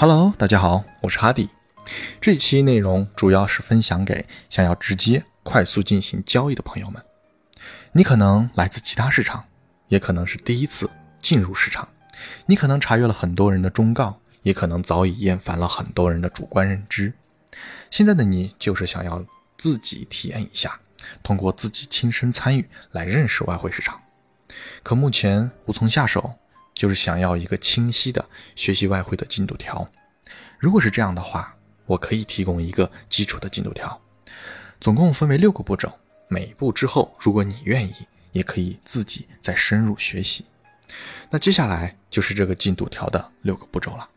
Hello，大家好，我是哈迪。这期内容主要是分享给想要直接、快速进行交易的朋友们。你可能来自其他市场，也可能是第一次进入市场。你可能查阅了很多人的忠告，也可能早已厌烦了很多人的主观认知。现在的你就是想要自己体验一下，通过自己亲身参与来认识外汇市场。可目前无从下手，就是想要一个清晰的学习外汇的进度条。如果是这样的话，我可以提供一个基础的进度条，总共分为六个步骤。每一步之后，如果你愿意，也可以自己再深入学习。那接下来就是这个进度条的六个步骤了。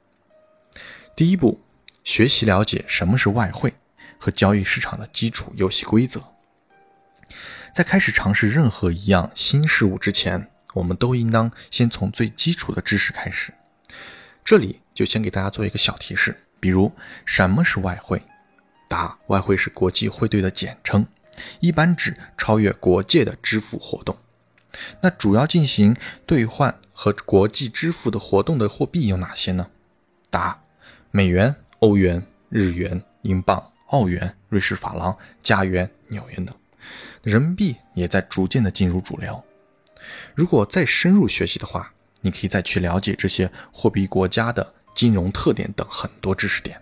第一步，学习了解什么是外汇和交易市场的基础游戏规则。在开始尝试任何一样新事物之前，我们都应当先从最基础的知识开始。这里就先给大家做一个小提示，比如什么是外汇？答：外汇是国际汇兑的简称，一般指超越国界的支付活动。那主要进行兑换和国际支付的活动的货币有哪些呢？答：美元、欧元、日元、英镑、澳元、瑞士法郎、加元、纽元等。人民币也在逐渐的进入主流。如果再深入学习的话，你可以再去了解这些货币国家的金融特点等很多知识点。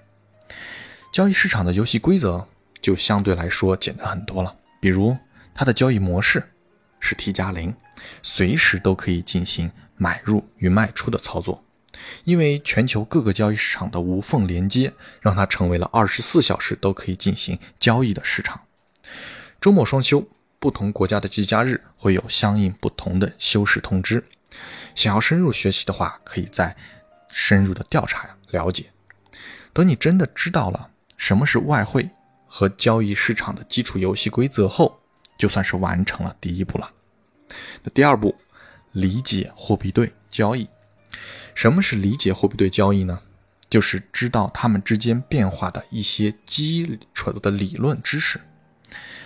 交易市场的游戏规则就相对来说简单很多了，比如它的交易模式是 T 加零，随时都可以进行买入与卖出的操作。因为全球各个交易市场的无缝连接，让它成为了二十四小时都可以进行交易的市场。周末双休，不同国家的节假日会有相应不同的休市通知。想要深入学习的话，可以再深入的调查了解。等你真的知道了什么是外汇和交易市场的基础游戏规则后，就算是完成了第一步了。那第二步，理解货币对交易。什么是理解货币对交易呢？就是知道它们之间变化的一些基础的理论知识。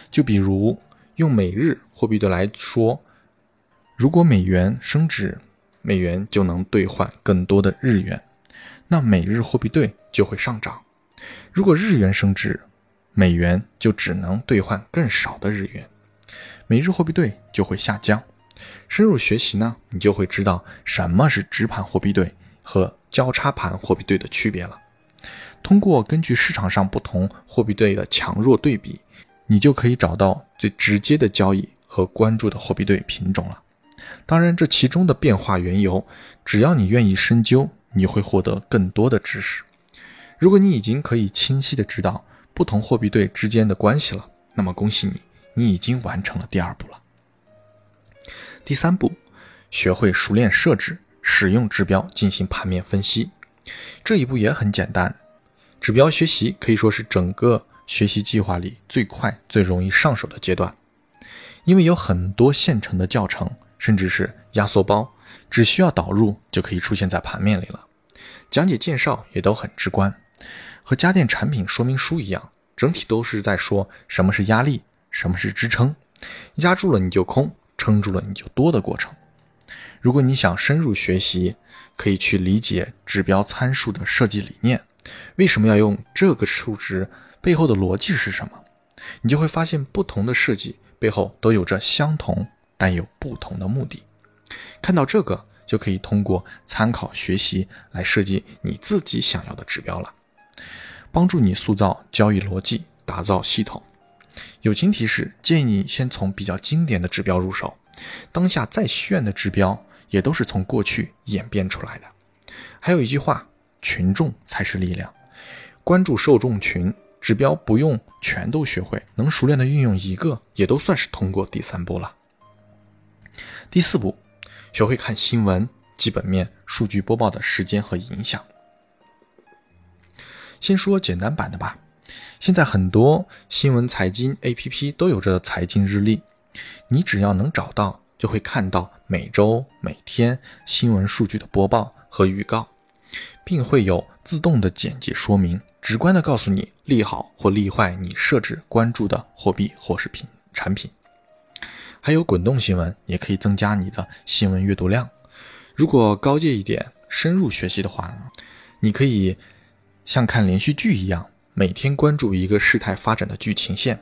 就比如用每日货币对来说，如果美元升值，美元就能兑换更多的日元，那每日货币对就会上涨；如果日元升值，美元就只能兑换更少的日元，每日货币对就会下降。深入学习呢，你就会知道什么是直盘货币对和交叉盘货币对的区别了。通过根据市场上不同货币对的强弱对比。你就可以找到最直接的交易和关注的货币对品种了。当然，这其中的变化缘由，只要你愿意深究，你会获得更多的知识。如果你已经可以清晰的知道不同货币对之间的关系了，那么恭喜你，你已经完成了第二步了。第三步，学会熟练设置、使用指标进行盘面分析。这一步也很简单，指标学习可以说是整个。学习计划里最快、最容易上手的阶段，因为有很多现成的教程，甚至是压缩包，只需要导入就可以出现在盘面里了。讲解介绍也都很直观，和家电产品说明书一样，整体都是在说什么是压力，什么是支撑，压住了你就空，撑住了你就多的过程。如果你想深入学习，可以去理解指标参数的设计理念，为什么要用这个数值？背后的逻辑是什么？你就会发现，不同的设计背后都有着相同但有不同的目的。看到这个，就可以通过参考学习来设计你自己想要的指标了，帮助你塑造交易逻辑，打造系统。友情提示：建议你先从比较经典的指标入手。当下再炫的指标，也都是从过去演变出来的。还有一句话：群众才是力量。关注受众群。指标不用全都学会，能熟练的运用一个，也都算是通过第三步了。第四步，学会看新闻、基本面、数据播报的时间和影响。先说简单版的吧。现在很多新闻财经 APP 都有着财经日历，你只要能找到，就会看到每周、每天新闻数据的播报和预告，并会有自动的简介说明。直观的告诉你利好或利坏你设置关注的货币或是品产品，还有滚动新闻也可以增加你的新闻阅读量。如果高阶一点，深入学习的话呢，你可以像看连续剧一样，每天关注一个事态发展的剧情线，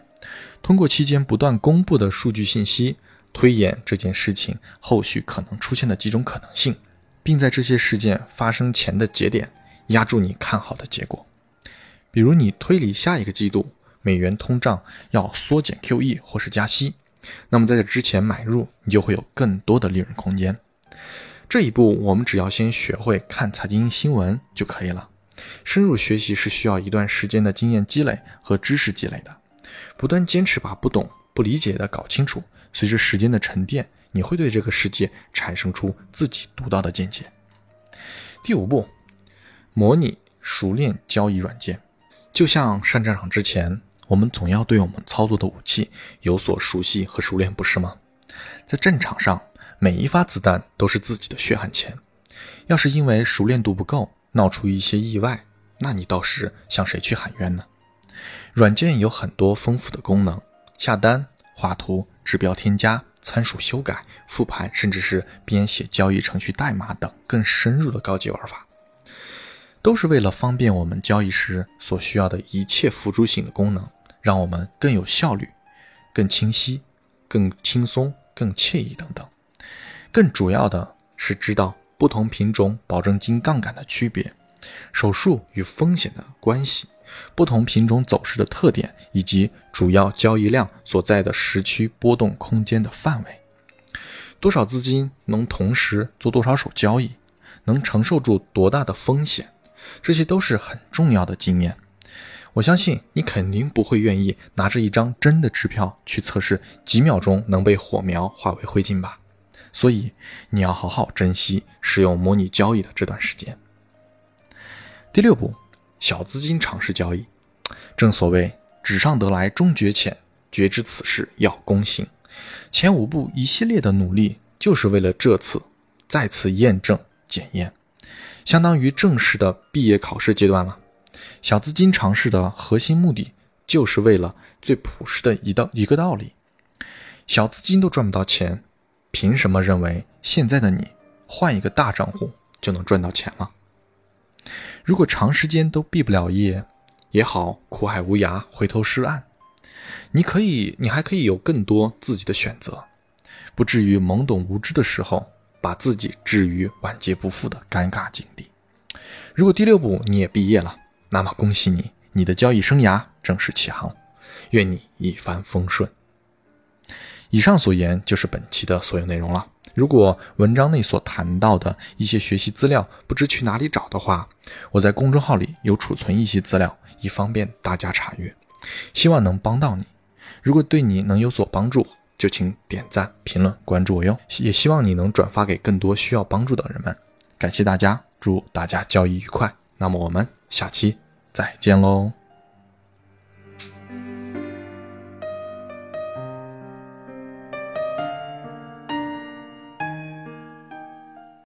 通过期间不断公布的数据信息，推演这件事情后续可能出现的几种可能性，并在这些事件发生前的节点压住你看好的结果。比如，你推理下一个季度美元通胀要缩减 QE 或是加息，那么在这之前买入，你就会有更多的利润空间。这一步，我们只要先学会看财经新闻就可以了。深入学习是需要一段时间的经验积累和知识积累的。不断坚持把不懂、不理解的搞清楚，随着时间的沉淀，你会对这个世界产生出自己独到的见解。第五步，模拟熟练交易软件。就像上战场之前，我们总要对我们操作的武器有所熟悉和熟练，不是吗？在战场上。每一发子弹都是自己的血汗钱，要是因为熟练度不够闹出一些意外，那你倒是向谁去喊冤呢？软件有很多丰富的功能，下单、画图、指标添加、参数修改、复盘，甚至是编写交易程序代码等更深入的高级玩法，都是为了方便我们交易时所需要的一切辅助性的功能，让我们更有效率、更清晰、更轻松、更惬意等等。更主要的是知道不同品种保证金杠杆的区别，手术与风险的关系，不同品种走势的特点，以及主要交易量所在的时区波动空间的范围。多少资金能同时做多少手交易，能承受住多大的风险，这些都是很重要的经验。我相信你肯定不会愿意拿着一张真的支票去测试几秒钟能被火苗化为灰烬吧。所以你要好好珍惜使用模拟交易的这段时间。第六步，小资金尝试交易。正所谓纸上得来终觉浅，绝知此事要躬行。前五步一系列的努力，就是为了这次再次验证检验，相当于正式的毕业考试阶段了。小资金尝试的核心目的，就是为了最朴实的一道一个道理：小资金都赚不到钱。凭什么认为现在的你换一个大账户就能赚到钱了？如果长时间都毕不了业，也好苦海无涯，回头是岸。你可以，你还可以有更多自己的选择，不至于懵懂无知的时候把自己置于晚节不复的尴尬境地。如果第六步你也毕业了，那么恭喜你，你的交易生涯正式起航，愿你一帆风顺。以上所言就是本期的所有内容了。如果文章内所谈到的一些学习资料不知去哪里找的话，我在公众号里有储存一些资料，以方便大家查阅。希望能帮到你。如果对你能有所帮助，就请点赞、评论、关注我哟。也希望你能转发给更多需要帮助的人们。感谢大家，祝大家交易愉快。那么我们下期再见喽。